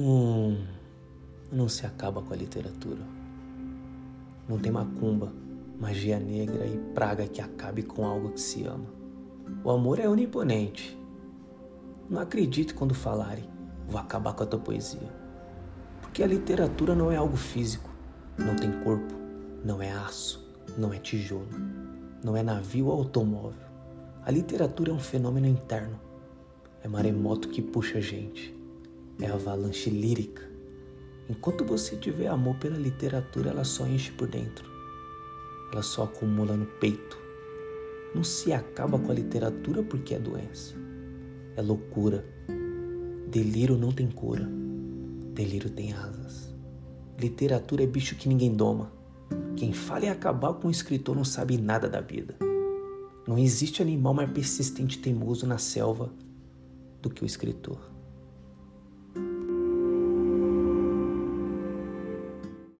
não se acaba com a literatura. Não tem macumba, magia negra e praga que acabe com algo que se ama. O amor é oniponente. Não acredite quando falarem, vou acabar com a tua poesia. Porque a literatura não é algo físico, não tem corpo, não é aço, não é tijolo, não é navio ou automóvel. A literatura é um fenômeno interno. É maremoto que puxa a gente. É avalanche lírica. Enquanto você tiver amor pela literatura, ela só enche por dentro. Ela só acumula no peito. Não se acaba com a literatura porque é doença. É loucura. Delírio não tem cura. Delírio tem asas. Literatura é bicho que ninguém doma. Quem fala em acabar com o escritor não sabe nada da vida. Não existe animal mais persistente e teimoso na selva do que o escritor.